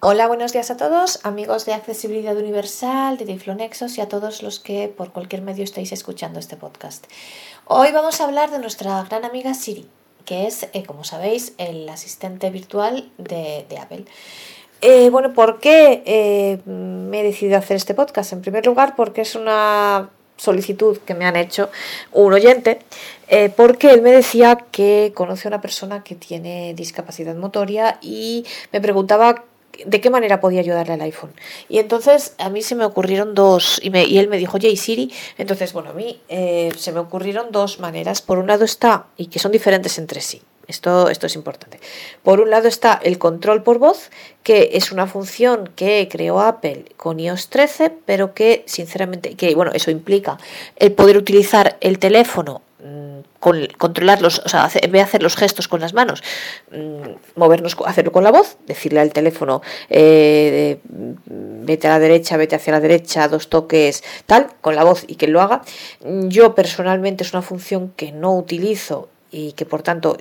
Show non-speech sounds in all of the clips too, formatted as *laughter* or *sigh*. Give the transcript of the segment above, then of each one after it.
Hola, buenos días a todos, amigos de Accesibilidad Universal, de Diflonexos y a todos los que por cualquier medio estáis escuchando este podcast. Hoy vamos a hablar de nuestra gran amiga Siri, que es, eh, como sabéis, el asistente virtual de, Apple. Eh, bueno, ¿por qué eh, me he decidido hacer este podcast? En primer lugar, porque es una solicitud que me han hecho un oyente, porque él me decía que conoce a una persona que tiene discapacidad motoria y me preguntaba de qué manera podía ayudarle al iPhone. Y entonces a mí se me ocurrieron dos, y, me, y él me dijo, oye, Siri? Entonces, bueno, a mí eh, se me ocurrieron dos maneras. Por un lado está, y que son diferentes entre sí. Esto, esto es importante. Por un lado está el control por voz, que es una función que creó Apple con iOS 13, pero que sinceramente, que bueno, eso implica el poder utilizar el teléfono con, controlarlos, o sea, en vez de hacer los gestos con las manos, mm, movernos, hacerlo con la voz, decirle al teléfono, eh, vete a la derecha, vete hacia la derecha, dos toques, tal, con la voz y que lo haga. Yo personalmente es una función que no utilizo y que por tanto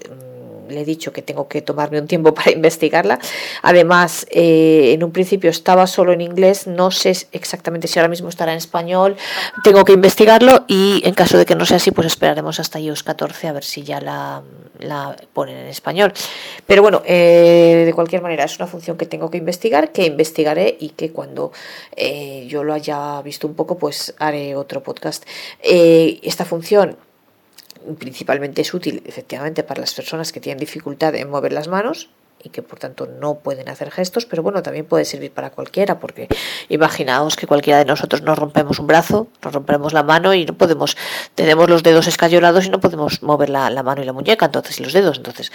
le he dicho que tengo que tomarme un tiempo *laughs* para investigarla. Además, eh, en un principio estaba solo en inglés, no sé exactamente si ahora mismo estará en español, tengo que investigarlo y en caso de que no sea así, pues esperaremos hasta iOS 14 a ver si ya la, ponen en español. Pero bueno, eh, de cualquier manera, es una función que tengo que investigar, que investigaré y que cuando eh, yo lo haya visto un poco, pues haré otro podcast. esta función principalmente es útil efectivamente para las personas que tienen dificultad en mover las manos y que por tanto no pueden hacer gestos, pero bueno, también puede servir para cualquiera, porque imaginaos que cualquiera de nosotros nos rompemos un brazo, nos rompemos la mano y no podemos, tenemos los dedos escayolados y no podemos mover la, la mano y la muñeca, entonces y los dedos, entonces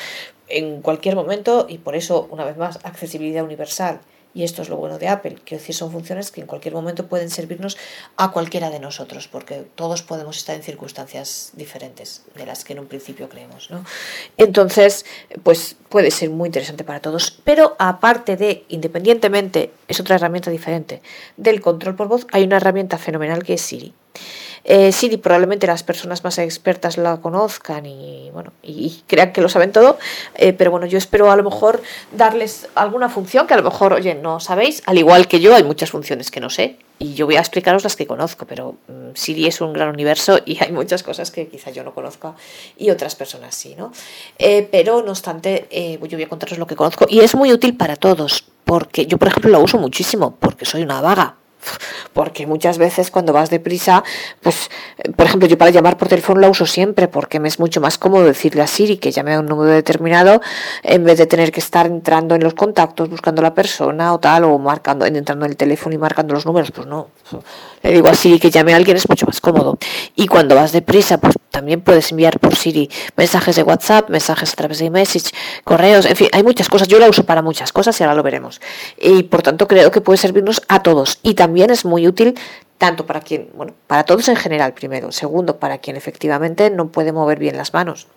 en cualquier momento, y por eso una vez más, accesibilidad universal y esto es lo bueno de Apple, quiero decir, son funciones que en cualquier momento pueden servirnos a cualquiera de nosotros, porque todos podemos estar en circunstancias diferentes de las que en un principio creemos. ¿no? Entonces, pues puede ser muy interesante para todos, pero aparte de, independientemente, es otra herramienta diferente del control por voz, hay una herramienta fenomenal que es Siri. Eh, Siri probablemente las personas más expertas la conozcan y bueno y, crean que lo saben todo, eh, pero bueno, yo espero a lo mejor darles alguna función que a lo mejor, oye, no sabéis, al igual que yo, hay muchas funciones que no sé y yo voy a explicaros las que conozco, pero mm, Siri es un gran universo y *laughs* hay muchas cosas que quizá yo no conozca y otras personas sí, ¿no? Eh, pero no obstante, yo voy a contaros lo que conozco y es muy útil para todos, porque yo, por ejemplo, la uso muchísimo, porque soy una vaga porque muchas veces cuando vas deprisa, pues, por ejemplo, yo para llamar por teléfono la uso siempre, porque me es mucho más cómodo decirle a Siri que llame a un número determinado, en vez de tener que estar entrando en los contactos, buscando a la persona o tal, o marcando, entrando en el teléfono y marcando los números, pues no. Le digo a Siri que llame a alguien, es mucho más cómodo. Y cuando vas deprisa, pues también puedes enviar por Siri mensajes de WhatsApp, mensajes a través de iMessage, correos, en fin, hay muchas cosas. Yo la uso para muchas cosas y ahora lo veremos. Y por tanto creo que puede servirnos a todos. Y también es muy útil tanto para quien, bueno, para todos en general primero, segundo, para quien efectivamente no puede mover bien las manos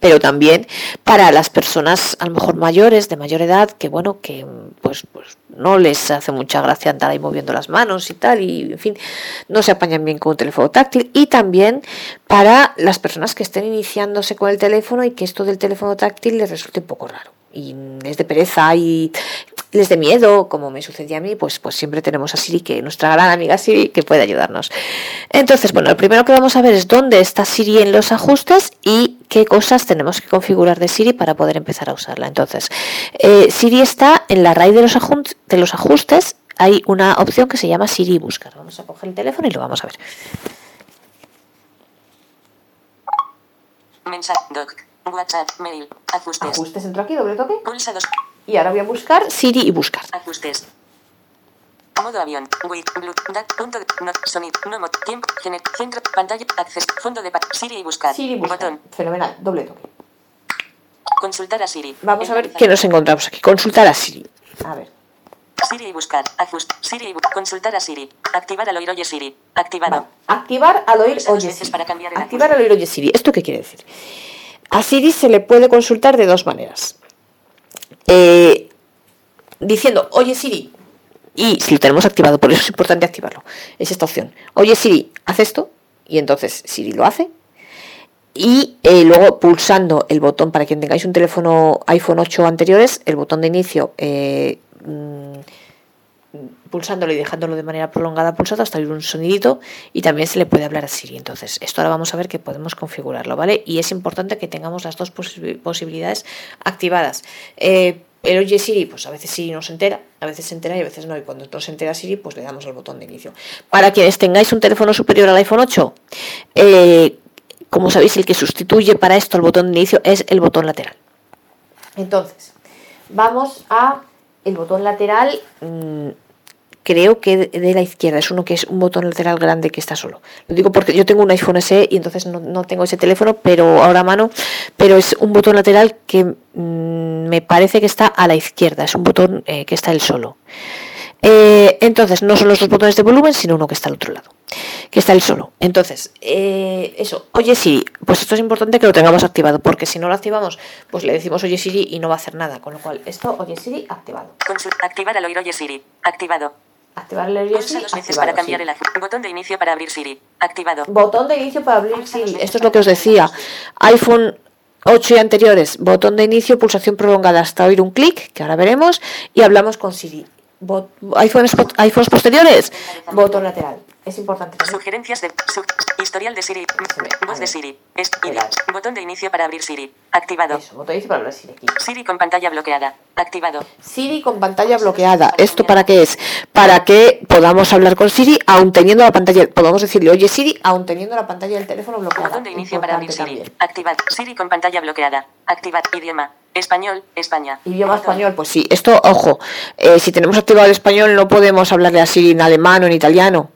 pero también para las personas a lo mejor mayores, de mayor edad, que bueno, que pues, pues no les hace mucha gracia andar ahí moviendo las manos y tal, y en fin, no se apañan bien con un teléfono táctil, y también para las personas que estén iniciándose con el teléfono y que esto del teléfono táctil les resulte un poco raro y es de pereza y les de miedo, como me sucedía a mí, pues, pues siempre tenemos a Siri, que nuestra gran amiga Siri, que puede ayudarnos. Entonces, bueno, lo primero que vamos a ver es dónde está Siri en los ajustes y qué cosas tenemos que configurar de Siri para poder empezar a usarla. Entonces, eh, Siri está en la raíz de los, de los ajustes, hay una opción que se llama Siri Buscar. Vamos a coger el teléfono y lo vamos a ver. Mensaje, WhatsApp, mail, ajustes. Ajustes, entro aquí, doble toque. Pulsa dos. Y ahora voy a buscar Siri y buscar. Ajustes. Modo avión. Wait, punto, no, sonido, no, mod, tiempo, gener, centro, pantalla, acceso, fondo de Siri y buscar. Siri y buscar. Botón. Fenomenal, doble toque. Consultar a Siri. Vamos a ver qué nos encontramos aquí. Consultar a Siri. A ver. Siri y buscar. Ajust. Siri y consultar a Siri. Activar al oír oye Siri. Activado. Activar al oír oye Siri. Para cambiar Activar al oír oye Siri. ¿Esto qué quiere decir? A Siri se le puede consultar de dos maneras. Eh, diciendo, oye Siri, y si lo tenemos activado, por eso es importante activarlo, es esta opción. Oye Siri, haz esto, y entonces Siri lo hace. Y eh, luego pulsando el botón, para quien tengáis un teléfono iPhone 8 anteriores, el botón de inicio eh, mm, pulsándolo y dejándolo de manera prolongada pulsado hasta oír un sonidito y también se le puede hablar a Siri. Entonces, esto ahora vamos a ver que podemos configurarlo, ¿vale? Y es importante que tengamos las dos posibilidades activadas. Eh, el Oye Siri, pues a veces Siri no se entera, a veces se entera y a veces no. Y cuando no se entera Siri, pues le damos al botón de inicio. Para quienes tengáis un teléfono superior al iPhone 8, eh, como sabéis, el que sustituye para esto el botón de inicio es el botón lateral. Entonces, vamos a el botón lateral. Mmm, creo que de la izquierda es uno que es un botón lateral grande que está solo. Lo digo porque yo tengo un iPhone SE y entonces no, tengo ese teléfono, pero ahora a mano, pero es un botón lateral que mm, me parece que está a la izquierda, es un botón eh, que está el solo. Eh, entonces, no son los dos botones de volumen, sino uno que está al otro lado, que está el solo. Entonces, eh, eso, oye Siri, pues esto es importante que lo tengamos activado, porque si no lo activamos, pues le decimos oye Siri y no va a hacer nada, con lo cual, esto, oye Siri, activado. activar al oír oye Siri, activado. Activar el Pulsa dos veces para cambiar el botón de inicio para abrir Siri. Activado. Botón de inicio para abrir Siri. Esto es lo que os decía. iPhone 8 y anteriores, botón de inicio, pulsación prolongada hasta oír un clic, que ahora veremos, y hablamos con Siri. iPhones, iPhones posteriores, botón lateral. Es importante. Sugerencias de historial de Siri. Voz de Siri. Es, botón de inicio para abrir Siri. Activado. Eso, botón de inicio para abrir Siri. Siri con pantalla bloqueada. Activado. Siri con pantalla bloqueada. ¿Esto para qué es? Para que podamos hablar con Siri aún teniendo la pantalla. Podamos decirle, oye Siri, aún teniendo la pantalla del teléfono bloqueada. Botón de inicio para abrir Siri. Activar. Siri con pantalla bloqueada. Activar. Idioma. Español, España. Idioma español, pues sí. Esto, ojo, eh, si tenemos activado el español no podemos hablarle a Siri en alemán o en italiano.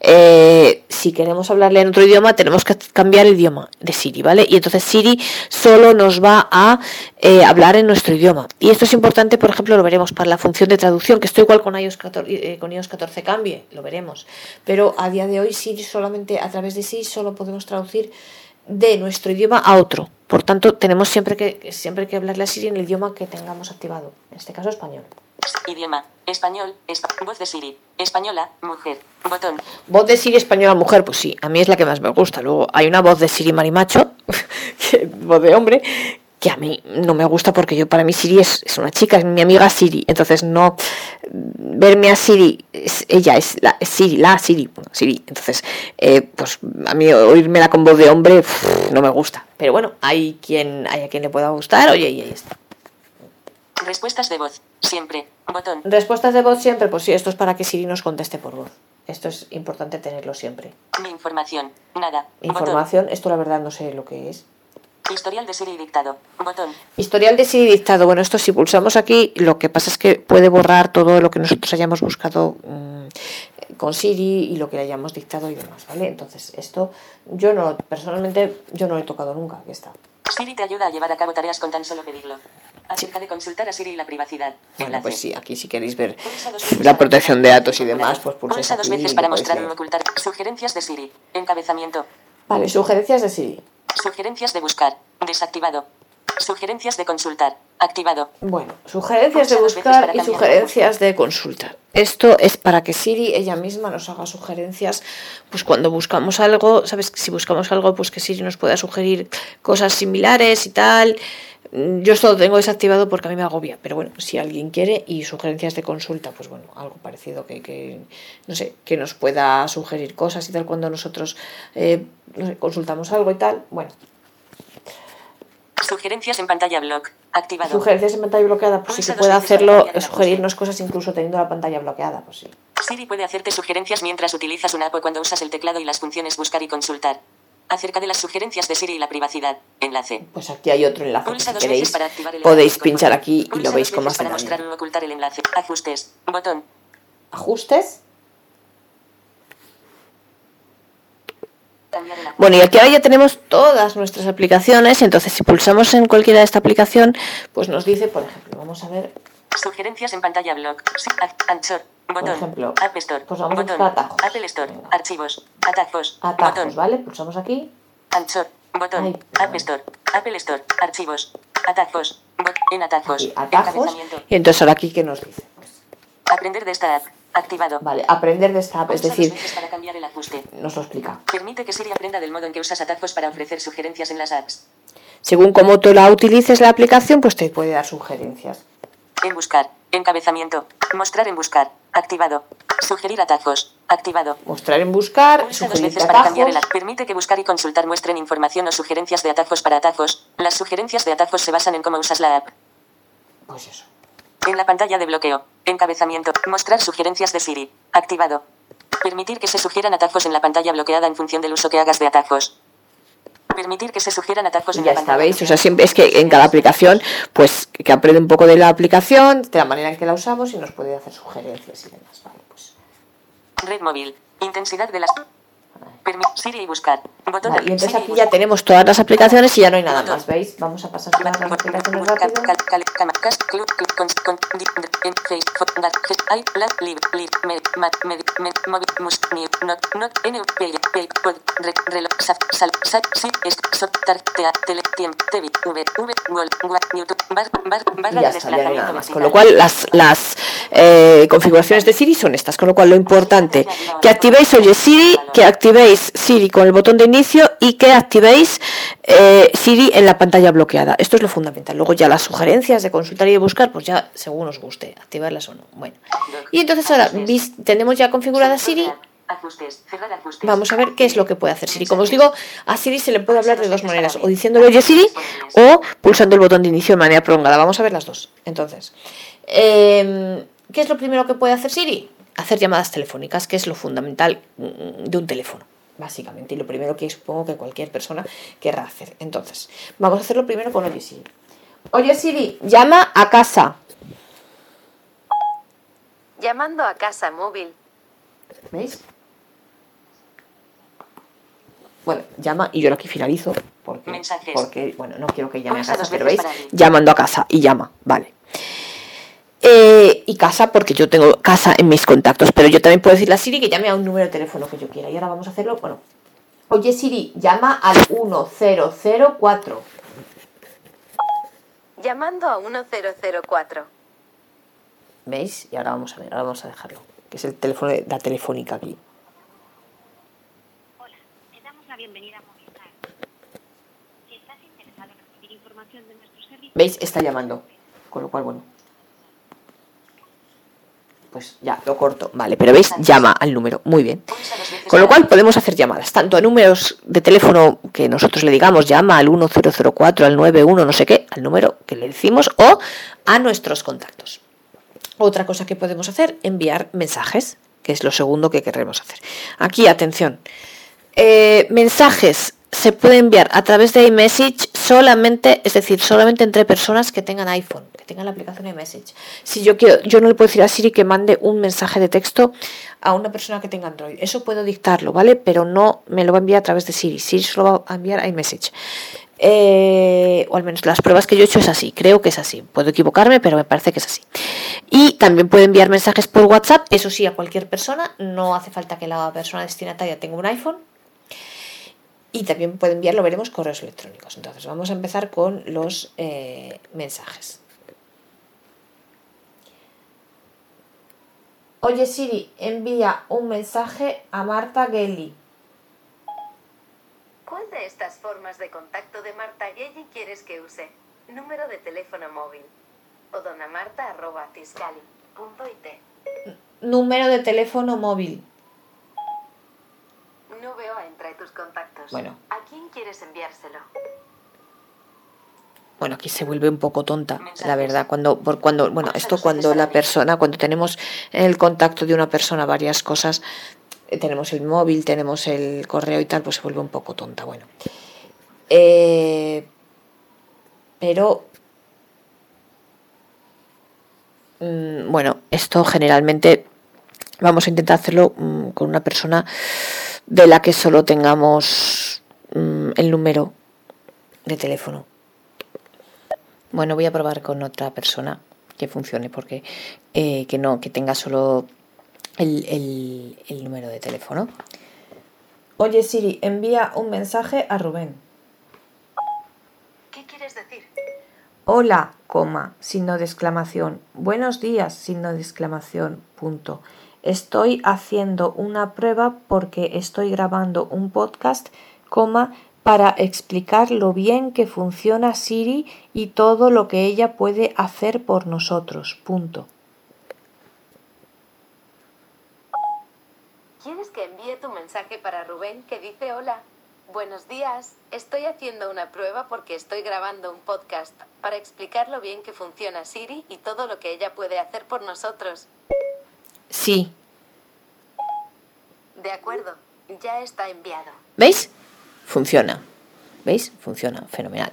Eh, si queremos hablarle en otro idioma, tenemos que cambiar el idioma de Siri, ¿vale? Y entonces Siri solo nos va a eh, hablar en nuestro idioma. Y esto es importante, por ejemplo, lo veremos para la función de traducción, que esto igual con iOS 14, eh, con iOS 14 cambie, lo veremos. Pero a día de hoy Siri solamente, a través de Siri, solo podemos traducir de nuestro idioma a otro. Por tanto, tenemos siempre que, siempre que hablarle a Siri en el idioma que tengamos activado, en este caso español. Idioma, español, voz de Siri, española, mujer, botón. Voz de Siri española mujer, pues sí, a mí es la que más me gusta. Luego hay una voz de Siri marimacho, *laughs* voz de hombre, que a mí no me gusta porque yo para mí Siri es, una chica, es mi amiga Siri, entonces no verme a Siri, ella es la Siri, la Siri, Siri, entonces eh, pues a mí oírmela con voz de hombre no me gusta, pero bueno, hay quien, hay a quien le pueda gustar, oye, y ahí está. Respuestas de voz, siempre, botón. Respuestas de voz siempre, pues sí, esto es para que Siri nos conteste por voz. Esto es importante tenerlo siempre. Mi información, nada. Información, esto la verdad no sé lo que es. Historial de Siri dictado. Botón. Historial de Siri dictado. Bueno, esto si pulsamos aquí, lo que pasa es que puede borrar todo lo que nosotros hayamos buscado mm, con Siri y lo que le hayamos dictado y demás, ¿vale? Entonces, esto yo no, personalmente, yo no lo he tocado nunca. Aquí está. Siri te ayuda a llevar a cabo tareas con tan solo pedirlo. Acerca de consultar a Siri y la privacidad. Bueno, pues sí, aquí si queréis ver la protección de datos y demás, pues pulsa dos veces para mostrar o ocultar. Sugerencias de Siri. Encabezamiento. Vale, sugerencias de Siri. Sugerencias de buscar. Desactivado. Sugerencias de consultar. Activado. Bueno, sugerencias de buscar y sugerencias de consultar. Esto es para que Siri ella misma nos haga sugerencias, pues cuando buscamos algo, sabes, si buscamos algo, pues que Siri nos pueda sugerir cosas similares y tal. Yo esto lo tengo desactivado porque a mí me agobia, pero bueno, si alguien quiere y sugerencias de consulta, pues bueno, algo parecido que, que no sé, que nos pueda sugerir cosas y tal cuando nosotros eh, consultamos algo y tal, bueno. Sugerencias en pantalla block, activado. Sugerencias en pantalla bloqueada, pues sí que puede hacerlo, sugerirnos cosas incluso teniendo la pantalla bloqueada, pues sí. Siri puede hacerte sugerencias mientras utilizas una app o cuando usas el teclado y las funciones buscar y consultar acerca de las sugerencias de Siri y la privacidad. Enlace. Pues aquí hay otro enlace. si queréis, podéis pinchar aquí y lo veis como para mostrar o ocultar el enlace. Ajustes. Botón. Ajustes. Bueno, y aquí ahora ya tenemos todas nuestras aplicaciones, entonces si pulsamos en cualquiera de esta aplicación, pues nos dice, por ejemplo, vamos a ver. Sugerencias en pantalla blog. Anchor. Botón. Por ejemplo, App Store. Pues vamos botón. a atajos. Apple Store. Archivos. Atajos. Atajos, botón. ¿vale? Pulsamos aquí. Anchor. Botón. Ay, App Store. Apple Store. Archivos. Atajos. en atajos. Aquí, atajos. Y entonces ahora aquí, ¿qué nos dice? Aprender de esta app. Activado. Vale, aprender de esta app, es decir, para cambiar el ajuste. nos lo explica. Permite que Siri aprenda del modo en que usas atajos para ofrecer sugerencias en las apps. Según cómo tú la utilices la aplicación, pues te puede dar sugerencias. En buscar. Encabezamiento. Mostrar en buscar. Activado. Sugerir atajos. Activado. Mostrar en buscar, Pulsa dos veces para cambiar el Permite que buscar y consultar muestren información o sugerencias de atajos para atajos. Las sugerencias de atajos se basan en cómo usas la app. Pues eso. En la pantalla de bloqueo. Encabezamiento. Mostrar sugerencias de Siri. Activado. Permitir que se sugieran atajos en la pantalla bloqueada en función del uso que hagas de atajos. Permitir que se sugieran atajos en ya la está, pantalla. ¿veis? O sea, siempre es que en cada aplicación, pues que aprende un poco de la aplicación, de la manera en que la usamos y nos puede hacer sugerencias y demás. Vale, pues. Red móvil. Intensidad de las. Siri y buscar. Botón Vale, y entonces aquí ya tenemos todas las aplicaciones y ya no hay nada más, ¿veis? Vamos a pasar todas las aplicaciones rápido. Y ya está, ya no hay nada más. Con lo cual, las, las eh, configuraciones de Siri son estas. Con lo cual, lo importante, que activéis Oye Siri, que activéis Siri con el botón de inicio y que activéis eh, Siri en la pantalla bloqueada. Esto es lo fundamental. Luego ya las sugerencias de consultar y de buscar, pues ya según os guste, activarlas o no. Bueno. Y entonces ahora, tenemos ya configurada Siri. Vamos a ver qué es lo que puede hacer Siri. Como os digo, a Siri se le puede hablar de dos maneras, o diciéndole oye Siri o pulsando el botón de inicio de manera prolongada. Vamos a ver las dos. Entonces, eh, ¿qué es lo primero que puede hacer Siri? Hacer llamadas telefónicas, que es lo fundamental mm, de un teléfono, básicamente, y lo primero que supongo que cualquier persona querrá hacer. Entonces, vamos a hacerlo primero con oye Siri. Oye Siri, llama a casa. Llamando a casa móvil. ¿Veis? Bueno, llama y yo aquí finalizo porque, Mensajes. porque bueno, no quiero que llame a casa, pero veis, llamando a casa y llama, vale. Eh, y casa porque yo tengo casa en mis contactos, pero yo también puedo decirle a Siri que llame a un número de teléfono que yo quiera. Y ahora vamos a hacerlo, bueno. Oye Siri, llama al 1004. Llamando a 1004. ¿Veis? Y ahora vamos a ver, ahora vamos a dejarlo. Que es el teléfono de la telefónica aquí. Hola, te damos la bienvenida a Movistar. Si estás interesado en recibir información de nuestros servicios... ¿Veis? Está llamando. Con lo cual, bueno. Pues ya, lo corto. Vale, pero veis, llama al número. Muy bien. Con lo cual podemos hacer llamadas, tanto a números de teléfono que nosotros le digamos, llama al 1004, al 91, no sé qué, al número que le decimos, o a nuestros contactos. Otra cosa que podemos hacer, enviar mensajes, que es lo segundo que queremos hacer. Aquí, atención. Eh, mensajes se puede enviar a través de iMessage solamente, es decir, solamente entre personas que tengan iPhone, que tengan la aplicación iMessage. Si yo quiero, yo no le puedo decir a Siri que mande un mensaje de texto a una persona que tenga Android. Eso puedo dictarlo, ¿vale? Pero no me lo va a enviar a través de Siri. Siri solo va a enviar a iMessage. Eh, o al menos las pruebas que yo he hecho es así, creo que es así. Puedo equivocarme, pero me parece que es así. Y también puede enviar mensajes por WhatsApp, eso sí, a cualquier persona. No hace falta que la persona destinataria tenga un iPhone. Y también puede enviar, lo veremos, correos electrónicos. Entonces, vamos a empezar con los eh, mensajes. Oye Siri, envía un mensaje a Marta Gelli. ¿Cuál de estas formas de contacto de Marta Gelli quieres que use? Número de teléfono móvil. O donamarta.tiscali.it. Número de teléfono móvil. No veo entre tus contactos. Bueno. ¿A quién quieres enviárselo? Bueno, aquí se vuelve un poco tonta, la verdad, cuando, por cuando, bueno, esto cuando la persona, cuando tenemos en el contacto de una persona varias cosas, eh, tenemos el móvil, tenemos el correo y tal, pues se vuelve un poco tonta, bueno. Eh, pero, mm, bueno, esto generalmente vamos a intentar hacerlo mm, con una persona de la que solo tengamos mm, el número de teléfono. Bueno, voy a probar con otra persona que funcione, porque eh, que no, que tenga solo el, el- el número de teléfono. Oye Siri, envía un mensaje a Rubén. ¿Qué quieres decir? Hola, coma, signo de exclamación. Buenos días, signo de exclamación, punto. Estoy haciendo una prueba porque estoy grabando un podcast, para explicar lo bien que funciona Siri y todo lo que ella puede hacer por nosotros. ¿Quieres que envíe tu mensaje para Rubén que dice hola? Buenos días, estoy haciendo una prueba porque estoy grabando un podcast para explicar lo bien que funciona Siri y todo lo que ella puede hacer por nosotros. Sí. De acuerdo, ya está enviado. ¿Veis? Funciona. ¿Veis? Funciona. Fenomenal.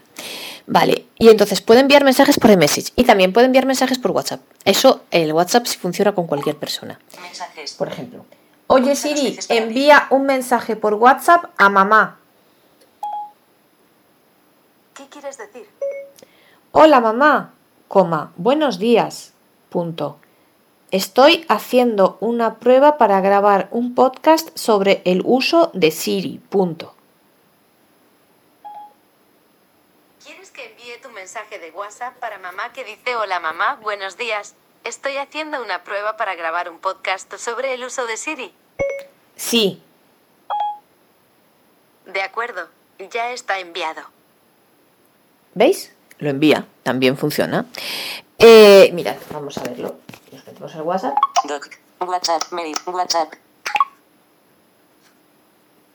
Vale. Y entonces puede enviar mensajes por iMessage y también puede enviar mensajes por WhatsApp. Eso, el WhatsApp sí funciona con cualquier persona. Mensajes. Por ejemplo. Oye Siri, envía un mensaje por WhatsApp a mamá. ¿Qué quieres decir? Hola mamá, coma, buenos días. Punto. Estoy haciendo una prueba para grabar un podcast sobre el uso de Siri. Punto. ¿Quieres que envíe tu mensaje de WhatsApp para mamá que dice hola mamá, buenos días? Estoy haciendo una prueba para grabar un podcast sobre el uso de Siri. Sí. De acuerdo, ya está enviado. ¿Veis? Lo envía, también funciona. Eh, mirad, vamos a verlo. Al WhatsApp. Doc. WhatsApp. Mail. WhatsApp.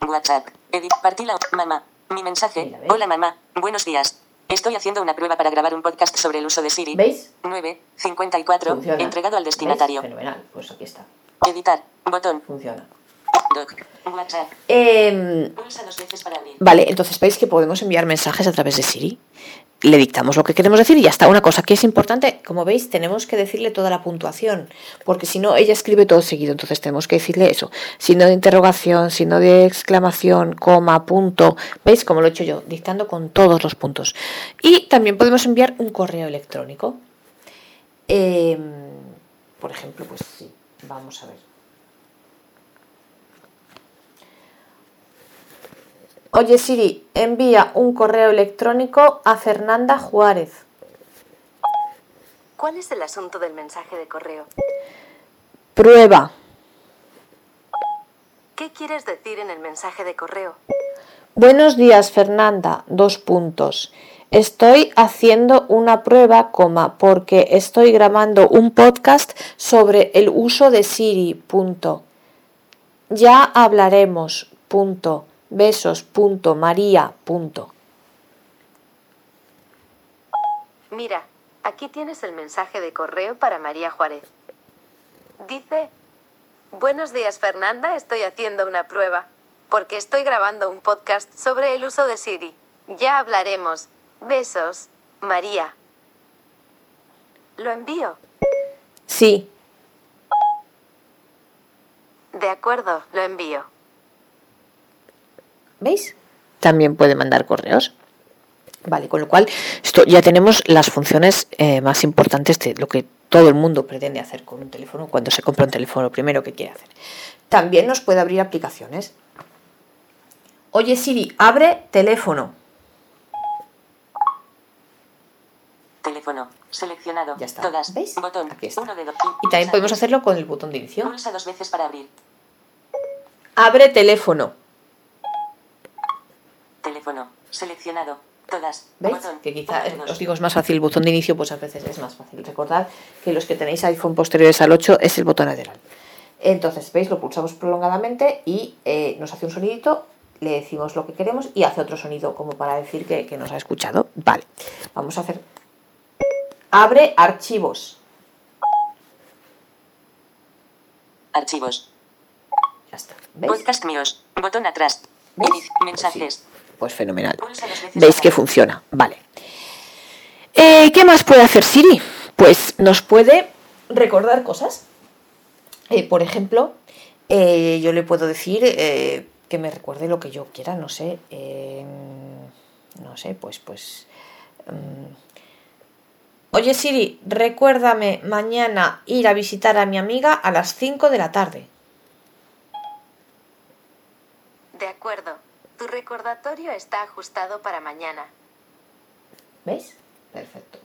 WhatsApp. Edit. Partila. Mamá. Mi mensaje. Mira. Hola mamá. Buenos días. Estoy haciendo una prueba para grabar un podcast sobre el uso de Siri. ¿Veis? 9. 54. Funciona. Entregado al ¿Veis? destinatario. Fenomenal, pues aquí está. Editar. Botón. Funciona. Doc. WhatsApp. Em, Pulsa dos veces para abrir. Vale, entonces veis que podemos enviar mensajes a través de Siri. Le dictamos lo que queremos decir y ya está. Una cosa que es importante, como veis, tenemos que decirle toda la puntuación, porque si no, ella escribe todo seguido, entonces tenemos que decirle eso. Signo de interrogación, signo de exclamación, coma, punto. ¿Veis? Como lo he hecho yo, dictando con todos los puntos. Y también podemos enviar un correo electrónico. Em, por ejemplo, pues sí, vamos a ver. Oye Siri, envía un correo electrónico a Fernanda Juárez. ¿Cuál es el asunto del mensaje de correo? Prueba. ¿Qué quieres decir en el mensaje de correo? Buenos días Fernanda, dos puntos. Estoy haciendo una prueba, coma, porque estoy grabando un podcast sobre el uso de Siri, punto. Ya hablaremos, punto. Besos, punto. María, punto. Mira, aquí tienes el mensaje de correo para María Juárez. Dice, buenos días Fernanda, estoy haciendo una prueba, porque estoy grabando un podcast sobre el uso de Siri. Ya hablaremos. Besos, María. ¿Lo envío? Sí, De acuerdo, lo envío. ¿Veis? También puede mandar correos. Vale, con lo cual esto ya tenemos las funciones eh, más importantes de lo que todo el mundo pretende hacer con un teléfono cuando se compra un teléfono, primero que quiere hacer. También nos puede abrir aplicaciones. Oye Siri, abre teléfono. Teléfono. Seleccionado. Ya está. Todas. ¿Veis? Botón. Aquí está. Uno de dos. Y también podemos hacerlo con el botón de inicio. Pulsa dos veces para abrir. Abre teléfono. Teléfono. Seleccionado. Todas. ¿Veis? Botón. Que quizá, os digo, es más fácil el botón de inicio, pues a veces es más fácil. Recordad que los que tenéis iPhone posteriores al 8 es el botón lateral. Entonces, ¿veis? Lo pulsamos prolongadamente y eh, nos hace un sonidito, le decimos lo que queremos y hace otro sonido como para decir que, que nos ha escuchado. Vale, vamos a hacer... Abre archivos. Archivos. Ya está. ¿Veis? Podcast míos. Botón atrás. ¿Veis? Mensajes. Pues fenomenal. Veis que funciona. Vale. Eh, ¿Qué más puede hacer Siri? Pues nos puede recordar cosas. Eh, por ejemplo, eh, yo le puedo decir que me recuerde lo que yo quiera, no sé. eh, no sé, pues, pues. mm. Oye Siri, recuérdame mañana ir a visitar a mi amiga a las 5 de la tarde. De acuerdo. Tu recordatorio está ajustado para mañana. ¿Veis? Perfecto.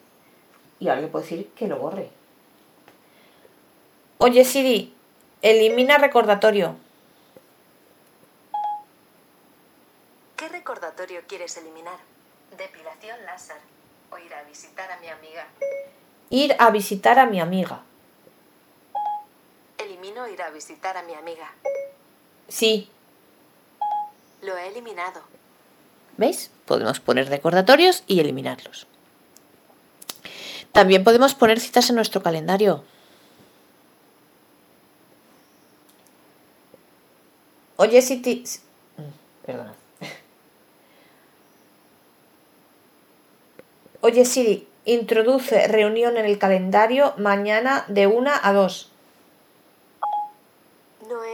Y ahora le puedo decir que lo borre. Oye Siri, elimina recordatorio. ¿Qué recordatorio quieres eliminar? Depilación láser. O ir a visitar a mi amiga. Ir a visitar a mi amiga. Elimino ir a visitar a mi amiga. Sí. Lo he eliminado. ¿Veis? Podemos poner recordatorios y eliminarlos. También podemos poner citas en nuestro calendario. Oye, si ti... mm, Perdona. *laughs* Oye, Siri, introduce reunión en el calendario mañana de 1 a 2.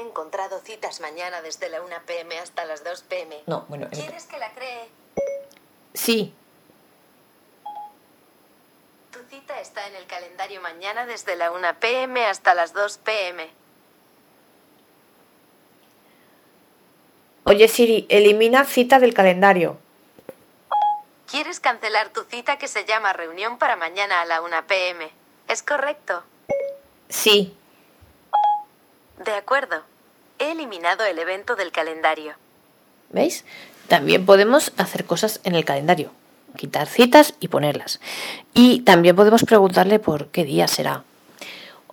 Encontrado citas mañana desde la 1 pm hasta las 2 pm. No, bueno, ¿Quieres que la cree? sí. Tu cita está en el calendario mañana desde la 1 pm hasta las 2 pm. Oye, Siri, elimina cita del calendario. ¿Quieres cancelar tu cita que se llama reunión para mañana a la 1 pm? ¿Es correcto? Sí. De acuerdo. He eliminado el evento del calendario. ¿Veis? También podemos hacer cosas en el calendario. Quitar citas y ponerlas. Y también podemos preguntarle por qué día será.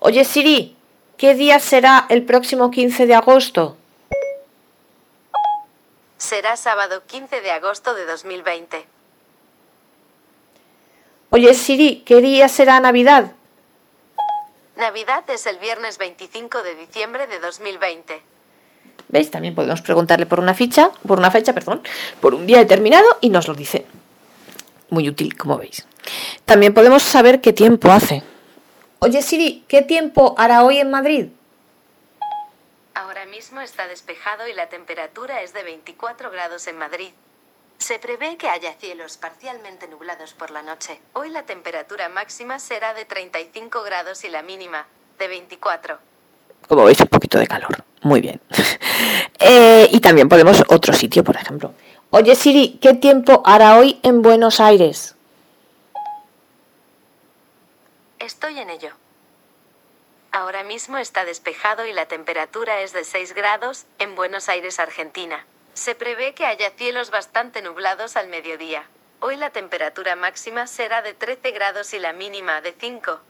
Oye Siri, ¿qué día será el próximo 15 de agosto? Será sábado 15 de agosto de 2020. Oye Siri, ¿qué día será Navidad? Navidad es el viernes 25 de diciembre de 2020. ¿Veis? También podemos preguntarle por una ficha, por una fecha, perdón, por un día determinado y nos lo dice. Muy útil, como veis. También podemos saber qué tiempo hace. Oye Siri, ¿qué tiempo hará hoy en Madrid? Ahora mismo está despejado y la temperatura es de 24 grados en Madrid. Se prevé que haya cielos parcialmente nublados por la noche. Hoy la temperatura máxima será de 35 grados y la mínima de 24. Como veis, un poquito de calor. Muy bien. *laughs* Eh, y también podemos otro sitio, por ejemplo. Oye Siri, ¿qué tiempo hará hoy en Buenos Aires? Estoy en ello. Ahora mismo está despejado y la temperatura es de 6 grados en Buenos Aires, Argentina. Se prevé que haya cielos bastante nublados al mediodía. Hoy la temperatura máxima será de 13 grados y la mínima de 5.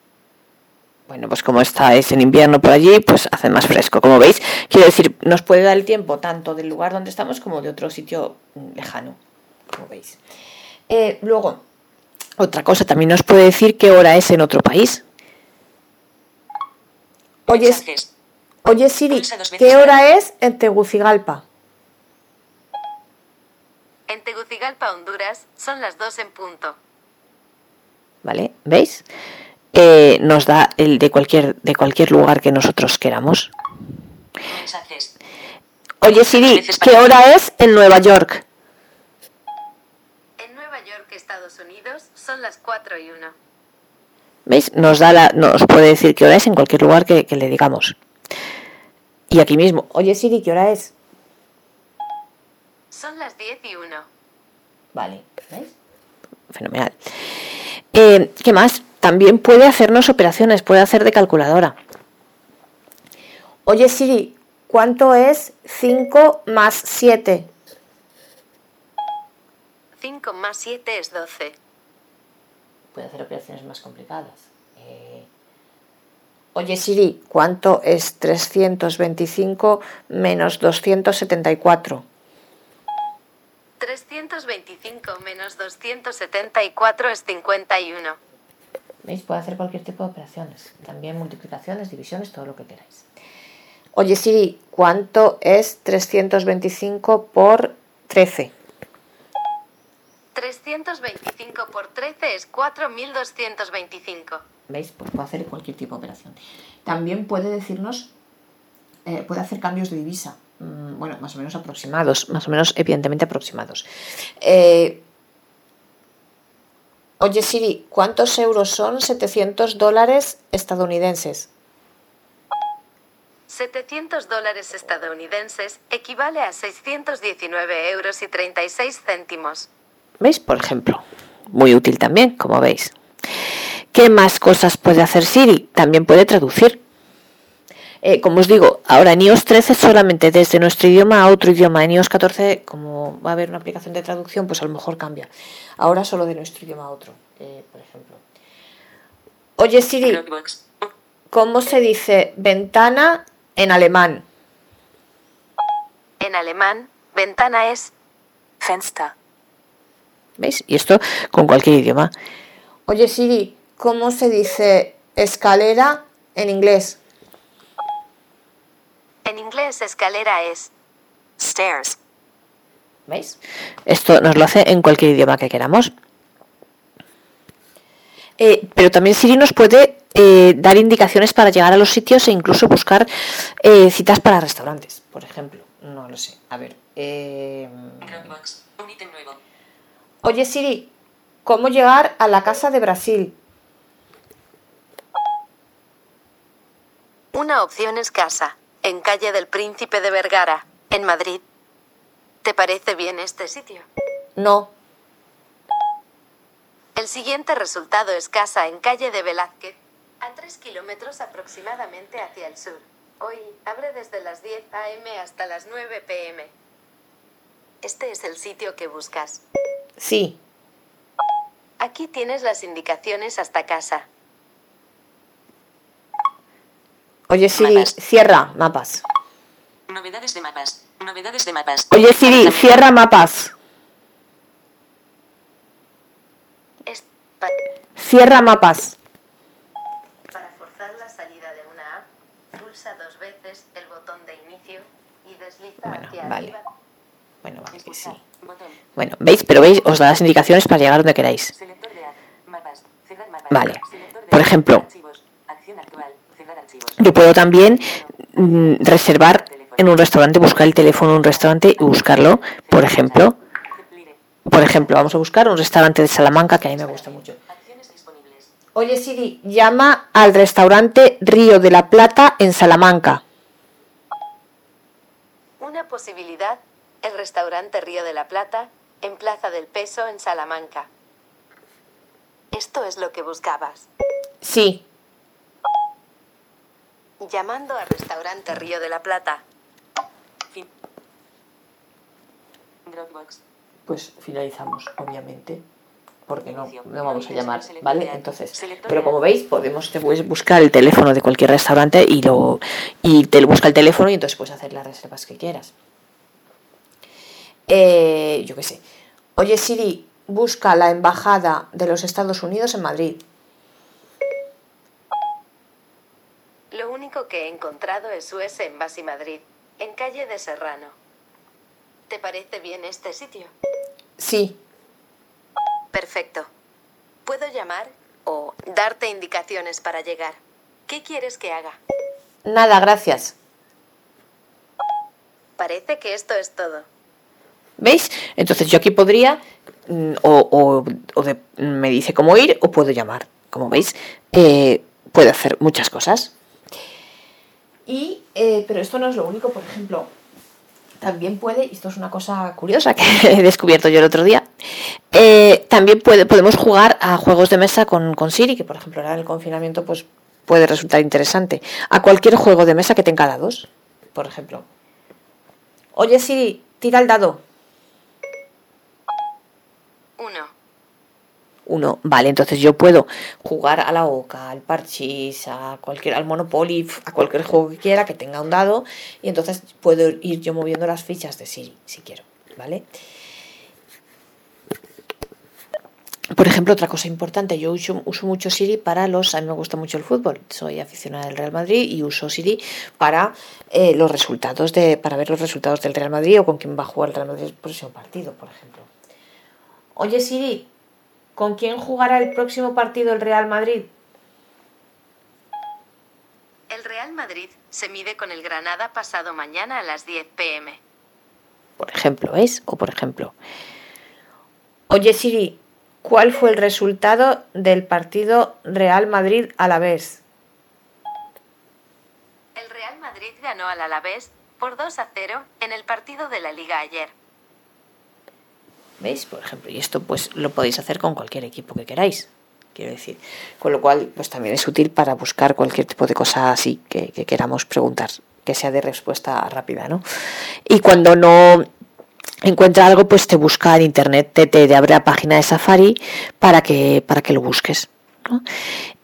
Bueno, pues como está es en invierno por allí, pues hace más fresco. Como veis, quiero decir, nos puede dar el tiempo tanto del lugar donde estamos como de otro sitio mm, lejano. Como veis. Eh, luego, otra cosa, también nos puede decir qué hora es en otro país. Oye, oye Siri, dos ¿qué hora es en Tegucigalpa? En Tegucigalpa, Honduras, son las 2 en punto. ¿Vale? ¿Veis? Eh, nos da el de cualquier, de cualquier lugar que nosotros queramos. Oye Siri, ¿qué hora es en Nueva York? En Nueva York, Estados Unidos, son las 4 y 1. ¿Veis? Nos, da la, nos puede decir qué hora es en cualquier lugar que, que le digamos. Y aquí mismo, oye Siri, ¿qué hora es? Son las 10 y 1. Vale, ¿veis? Fenomenal. Eh, ¿Qué más? También puede hacernos operaciones, puede hacer de calculadora. Oye Siri, ¿cuánto es 5 más 7? 5 más 7 es 12. Puede hacer operaciones más complicadas. Eh, Oye Siri, ¿cuánto es 325 menos 274? 325 menos 274 es 51. ¿Veis? Puede hacer cualquier tipo de operaciones. También multiplicaciones, divisiones, todo lo que queráis. Oye Siri, ¿cuánto es 325 por 13? 325 por 13 es 4225. ¿Veis? Pues puede hacer cualquier tipo de operación. También puede decirnos, eh, puede hacer cambios de divisa. Mm, Bueno, más o menos aproximados, más o menos evidentemente aproximados. Eh, oye Siri, ¿cuántos euros son 700 dólares estadounidenses? 700 dólares estadounidenses equivale a 619 euros y 36 céntimos. ¿Veis? Por ejemplo. Muy útil también, como veis. ¿Qué más cosas puede hacer Siri? También puede traducir. Eh, como os digo, ahora en iOS 13 solamente desde nuestro idioma a otro idioma. En iOS 14, como va a haber una aplicación de traducción, pues a lo mejor cambia. Ahora solo de nuestro idioma a otro, eh, por ejemplo. Oye Siri. ¿cómo se dice ventana en alemán? En alemán, ventana es Fenster. ¿Veis? Y esto con cualquier idioma. Oye Siri, ¿cómo se dice escalera en inglés? En inglés escalera es Stairs. ¿Veis? Esto nos lo hace en cualquier idioma que queramos. Eh, pero también Siri nos puede eh, dar indicaciones para llegar a los sitios e incluso buscar eh, citas para restaurantes, por ejemplo. No lo sé. A ver. eh, Dropbox. Un ítem nuevo. Oye Siri, ¿cómo llegar a la casa de Brasil? Una opción es casa, en calle del Príncipe de Vergara, en Madrid. ¿Te parece bien este sitio? No. El siguiente resultado es casa en calle de Velázquez, a 3 kilómetros aproximadamente hacia el sur. Hoy abre desde las 10 a.m. hasta las 9 p.m. Este es el sitio que buscas. Sí. Aquí tienes las indicaciones hasta casa. Oye Siri, Mapas. cierra mapas. Novedades de mapas. Novedades de mapas. Oye Siri, cierra mapas. Cierra mapas. para forzar la salida de una app, pulsa dos veces el botón de inicio y desliza Bueno, hacia vale. arriba. Bueno, vale, que sí. Expulsar. Botón. Bueno, ¿veis? Pero veis, os da las indicaciones para llegar donde queráis. Selector de app. Mapas. Mapas. Vale. Selector de Por ejemplo. Archivos. Acción actual. Cerrar archivos. Yo puedo también mm, reservar en un restaurante, buscar el teléfono en un restaurante y buscarlo. Por ejemplo, por ejemplo, vamos a buscar un restaurante de Salamanca que a mí me gusta mucho. Oye Siri, llama al restaurante Río de la Plata en Salamanca. Una posibilidad, el restaurante Río de la Plata, en Plaza del Peso, en Salamanca. Esto es lo que buscabas. Sí. Llamando al restaurante Río de la Plata. Fin. Dropbox. Pues finalizamos, obviamente. Porque no, no vamos a llamar, ¿vale? Entonces, pero como veis, podemos te puedes buscar el teléfono de cualquier restaurante y lo y te busca el teléfono y entonces puedes hacer las reservas que quieras. Eh, yo qué sé. Oye Siri, busca la embajada de los Estados Unidos en Madrid. Lo único que he encontrado es US Embassy Madrid, en calle de Serrano. ¿Te parece bien este sitio? Sí. Perfecto. ¿Puedo llamar o darte indicaciones para llegar? ¿Qué quieres que haga? Nada, gracias. Parece que esto es todo. ¿Veis? Entonces yo aquí podría, mm, o, o- o de- me dice cómo ir, o puedo llamar. Como veis, eh, puede hacer muchas cosas. Y, eh, pero esto no es lo único, por ejemplo, también puede, y esto es una cosa curiosa que *laughs* he descubierto yo el otro día, eh, también puede, podemos jugar a juegos de mesa con, con Siri, que por ejemplo ahora en el confinamiento pues puede resultar interesante, a cualquier juego de mesa que tenga dados, por ejemplo. Oye Siri, tira el dado. Uno. Uno, vale, entonces yo puedo jugar a la oca, al parchís, a cualquier, al Monopoly, a cualquier juego que quiera que tenga un dado, y entonces puedo ir yo moviendo las fichas de Siri, si quiero, ¿vale? Por ejemplo, otra cosa importante, yo uso, mucho Siri para los, a mí me gusta mucho el fútbol, soy aficionada del Real Madrid y uso Siri para eh, los resultados de, para ver los resultados del Real Madrid o con quién va a jugar el Real Madrid el próximo partido, por ejemplo. Oye Siri, ¿con quién jugará el próximo partido el Real Madrid? El Real Madrid se mide con el Granada pasado mañana a las 10 pm. Por ejemplo, ¿ves? O por ejemplo. Oye Siri, ¿cuál fue el resultado del partido Real Madrid a la vez? El Real Madrid ganó al Alavés por 2 a 0 en el partido de la Liga ayer. ¿Veis? Por ejemplo, y esto pues lo podéis hacer con cualquier equipo que queráis. Quiero decir, con lo cual pues también es útil para buscar cualquier tipo de cosa así que, que queramos preguntar, que sea de respuesta rápida, ¿no? Y cuando no encuentra algo, pues te busca en internet, te, te abre la página de Safari para que, para que lo busques.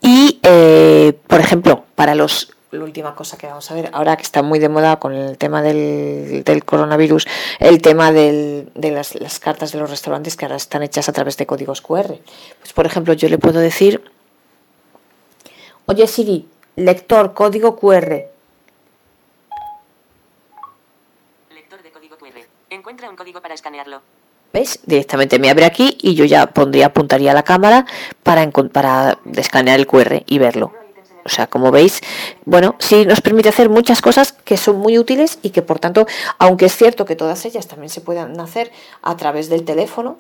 Y, eh, por ejemplo, para los la última cosa que vamos a ver, ahora que está muy de moda con el tema del, del coronavirus, el tema del, de las, las cartas de los restaurantes que ahora están hechas a través de códigos QR. Pues, por ejemplo, yo le puedo decir, oye Siri, lector, código QR. Lector de código QR. Encuentra un código para escanearlo. ¿Veis? Directamente me abre aquí y yo ya pondría, apuntaría la cámara para, para escanear el QR y verlo. O sea, como veis, bueno, sí nos permite hacer muchas cosas que son muy útiles y que por tanto, aunque es cierto que todas ellas también se puedan hacer a través del teléfono,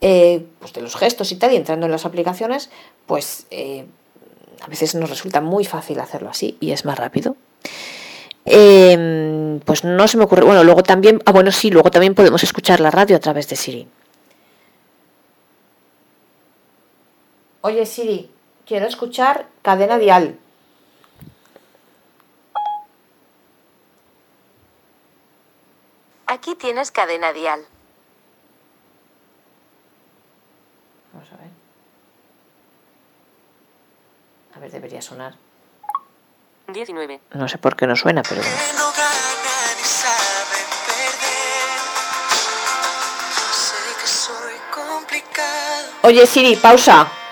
eh, pues de los gestos y tal, y entrando en las aplicaciones, pues eh, a veces nos resulta muy fácil hacerlo así y es más rápido. Eh, pues no se me ocurre. Bueno, luego también, ah, bueno, sí, luego también podemos escuchar la radio a través de Siri. Oye Siri, quiero escuchar cadena dial. Aquí tienes cadena dial. Vamos a ver. A ver, debería sonar. 19. No sé por qué no suena, pero. Oye Siri, pausa.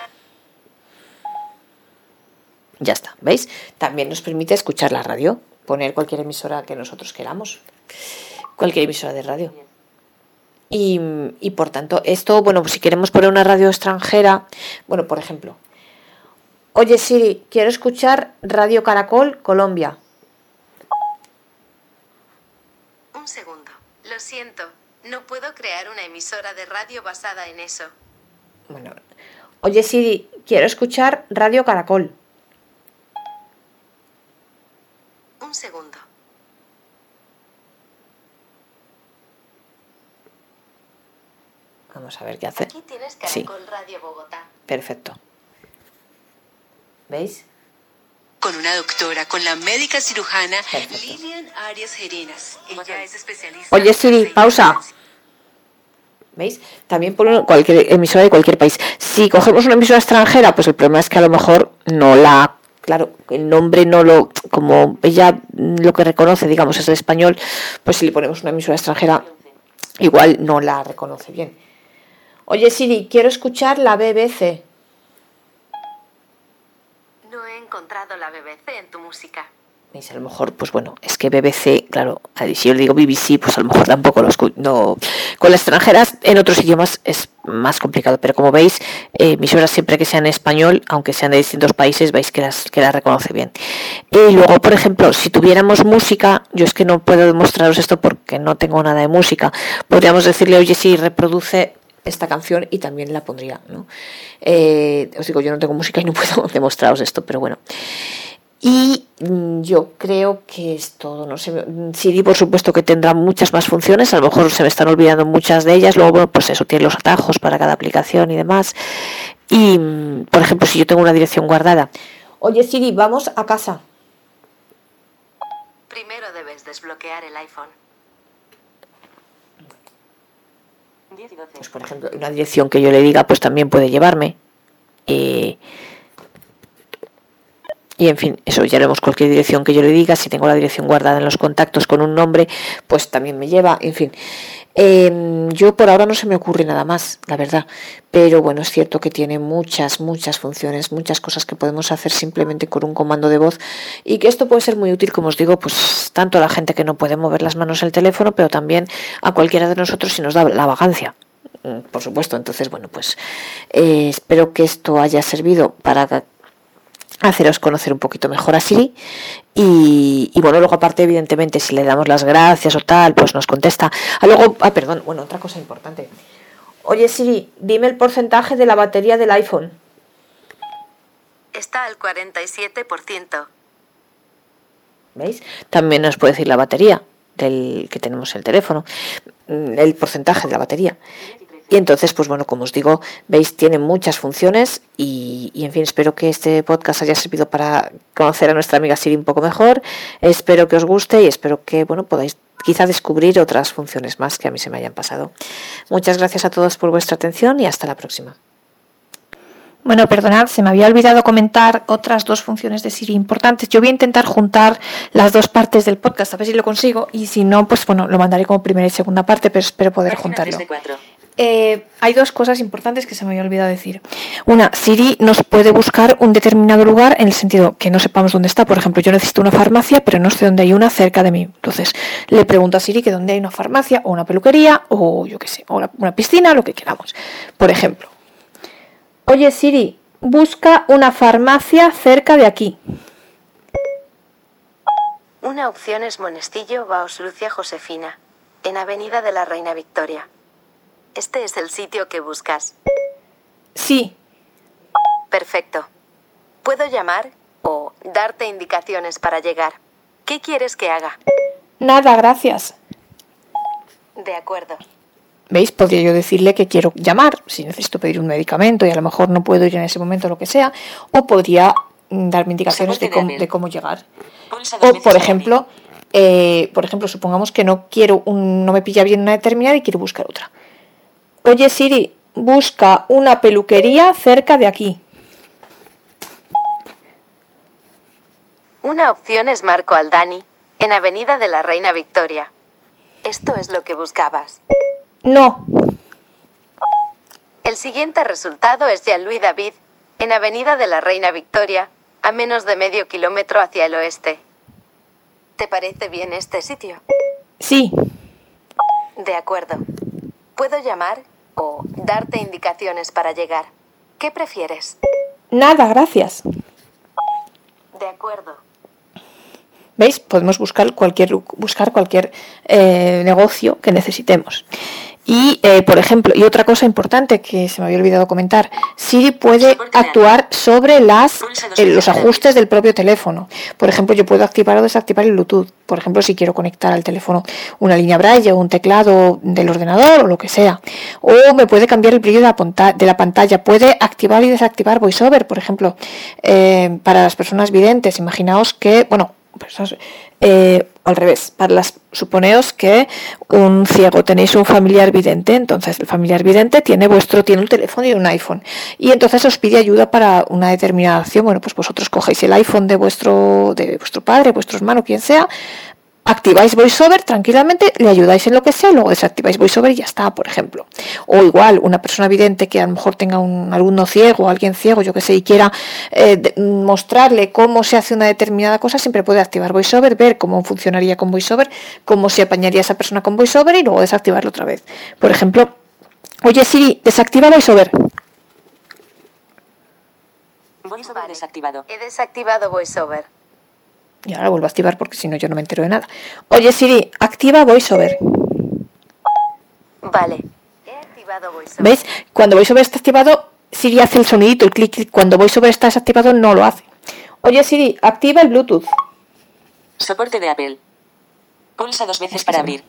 Ya está, ¿veis? También nos permite escuchar la radio, poner cualquier emisora que nosotros queramos, cualquier emisora de radio. Y, y por tanto, esto, bueno, si queremos poner una radio extranjera, bueno, por ejemplo, oye Siri, quiero escuchar Radio Caracol Colombia. Un segundo. Lo siento. No puedo crear una emisora de radio basada en eso. Bueno, oye Siri, quiero escuchar Radio Caracol. Un segundo. Vamos a ver qué hace. Aquí tienes Sí. Caracol Radio Bogotá. Perfecto. ¿Veis? con una doctora, con la médica cirujana Perfecto. Lilian Arias Gerenas. Ella es especialista. Oye, Siri, pausa. ¿Veis? También por cualquier emisora de cualquier país. Si cogemos una emisora extranjera, pues el problema es que a lo mejor no la. Claro, el nombre no lo. Como ella lo que reconoce, digamos, es el español, pues si le ponemos una emisora extranjera, igual no la reconoce bien. Oye, Siri, quiero escuchar la BBC. No he encontrado la BBC en tu música. A lo mejor, pues bueno, es que BBC, claro, si yo le digo BBC, pues a lo mejor tampoco lo escu- no Con las extranjeras en otros idiomas es más complicado, pero como veis, eh, emisoras siempre que sean en español, aunque sean de distintos países, veis que las, que las reconoce bien. Y luego, por ejemplo, si tuviéramos música, yo es que no puedo demostraros esto porque no tengo nada de música, podríamos decirle, oye, sí, reproduce esta canción y también la pondría, ¿no? Eh, os digo, yo no tengo música y no puedo *laughs* demostraros esto, pero bueno. Y mm, yo creo que es todo. No sé, Siri, por supuesto, que tendrá muchas más funciones. A lo mejor se me están olvidando muchas de ellas. Luego, bueno, pues eso tiene los atajos para cada aplicación y demás. Y, mm, por ejemplo, si yo tengo una dirección guardada. Oye, Siri, vamos a casa. Primero debes desbloquear el iPhone. 10 y 12. Pues, por ejemplo, una dirección que yo le diga, pues también puede llevarme. Eh, y en fin, eso ya vemos cualquier dirección que yo le diga. Si tengo la dirección guardada en los contactos con un nombre, pues también me lleva. En fin, Eh, yo por ahora no se me ocurre nada más, la verdad. Pero bueno, es cierto que tiene muchas, muchas funciones, muchas cosas que podemos hacer simplemente con un comando de voz. Y que esto puede ser muy útil, como os digo, pues tanto a la gente que no puede mover las manos el teléfono, pero también a cualquiera de nosotros si nos da la vagancia mm, por supuesto. Entonces, bueno, pues eh, espero que esto haya servido para haceros conocer un poquito mejor a Siri. Y, y bueno, luego aparte, evidentemente, si le damos las gracias o tal, pues nos contesta. Ah, luego, ah, perdón, bueno, otra cosa importante. Oye Siri, dime el porcentaje de la batería del iPhone. Está al 47%. ¿Veis? También nos puede decir la batería del que tenemos en el teléfono, mm, el porcentaje de la batería. Y entonces, pues bueno, como os digo, veis, tiene muchas funciones y, y, en fin, espero que este podcast haya servido para conocer a nuestra amiga Siri un poco mejor. Espero que os guste y espero que, bueno, podáis quizá descubrir otras funciones más que a mí se me hayan pasado. Muchas gracias a todos por vuestra atención y hasta la próxima. Bueno, perdonad, se me había olvidado comentar otras dos funciones de Siri importantes. Yo voy a intentar juntar las dos partes del podcast, a ver si lo consigo. Y si no, pues bueno, lo mandaré como primera y segunda parte, pero espero poder Página juntarlo. 3 de 4. Eh, hay dos cosas importantes que se me había olvidado decir. Una, Siri nos puede buscar un determinado lugar en el sentido que no sepamos dónde está. Por ejemplo, yo necesito una farmacia, pero no sé dónde hay una cerca de mí. Entonces, le pregunto a Siri que dónde hay una farmacia o una peluquería o yo qué sé, o una piscina, lo que queramos. Por ejemplo, oye Siri, busca una farmacia cerca de aquí. Una opción es Monestillo Baos Lucia Josefina, en Avenida de la Reina Victoria. Este es el sitio que buscas. Sí, Perfecto. ¿Puedo llamar o darte indicaciones para llegar? ¿Qué quieres que haga? nada, gracias. De acuerdo. ¿Veis? Podría yo decirle que quiero llamar si necesito pedir un medicamento y a lo mejor no puedo ir en ese momento, lo que sea, o podría mm, darme indicaciones de cómo, Apple. de cómo llegar. O, por ejemplo, eh, por ejemplo, supongamos que no quiero un, no me pilla bien una determinada y quiero buscar otra. Oye Siri, busca una peluquería cerca de aquí. Una opción es Marco Aldani, en Avenida de la Reina Victoria. Esto es lo que buscabas. No, El siguiente resultado es Jean-Louis David, en Avenida de la Reina Victoria, a menos de medio kilómetro hacia el oeste. ¿Te parece bien este sitio? sí, De acuerdo. ¿Puedo llamar o darte indicaciones para llegar? ¿Qué prefieres? nada, gracias. De acuerdo. ¿Veis? Podemos buscar cualquier, buscar cualquier eh, negocio que necesitemos. Y, eh, por ejemplo, y otra cosa importante que se me había olvidado comentar, Siri puede actuar sobre las, eh, los ajustes del propio teléfono. Por ejemplo, yo puedo activar o desactivar el Bluetooth. Por ejemplo, si quiero conectar al teléfono una línea braille o un teclado del ordenador o lo que sea. O me puede cambiar el brillo de la, ponta- de la pantalla. Puede activar y desactivar VoiceOver, por ejemplo, eh, para las personas videntes. Imaginaos que, bueno, personas, eh, al revés, para las suponeos que un ciego tenéis un familiar vidente, entonces el familiar vidente tiene vuestro tiene un teléfono y un iPhone. Y entonces os pide ayuda para una determinada acción, bueno, pues vosotros cogéis el iPhone de vuestro de vuestro padre, vuestro hermano, quien sea, activáis VoiceOver tranquilamente, le ayudáis en lo que sea, y luego desactiváis VoiceOver y ya está, por ejemplo. O igual, una persona vidente que a lo mejor tenga un alumno ciego o alguien ciego, yo que sé, y quiera eh, de- mostrarle cómo se hace una determinada cosa, siempre puede activar VoiceOver, ver cómo funcionaría con VoiceOver, cómo se apañaría esa persona con VoiceOver y luego desactivarlo otra vez. Por ejemplo, oye Siri, desactiva VoiceOver. VoiceOver desactivado. He desactivado VoiceOver. Y ahora vuelvo a activar porque si no yo no me entero de nada. Oye Siri, activa VoiceOver. Vale. He activado VoiceOver. ¿Veis? Cuando VoiceOver está activado, Siri hace el sonidito, el clic, clic. Cuando VoiceOver está desactivado, no lo hace. Oye Siri, activa el Bluetooth. Soporte de Apple. Pulsa dos veces para abrir.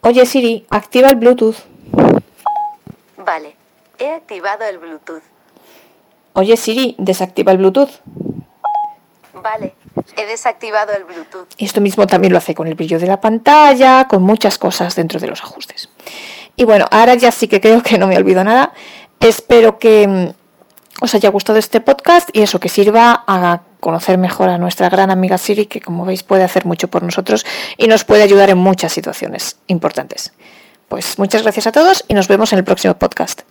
Oye Siri, activa el Bluetooth. Vale. He activado el Bluetooth. Oye Siri, desactiva el Bluetooth. Vale. He desactivado el Bluetooth. Y esto mismo también lo hace con el brillo de la pantalla, con muchas cosas dentro de los ajustes. Y bueno, ahora ya sí que creo que no me olvido nada. Espero que mm, os haya gustado este podcast y eso que sirva a conocer mejor a nuestra gran amiga Siri, que como veis puede hacer mucho por nosotros y nos puede ayudar en muchas situaciones importantes. Pues muchas gracias a todos y nos vemos en el próximo podcast.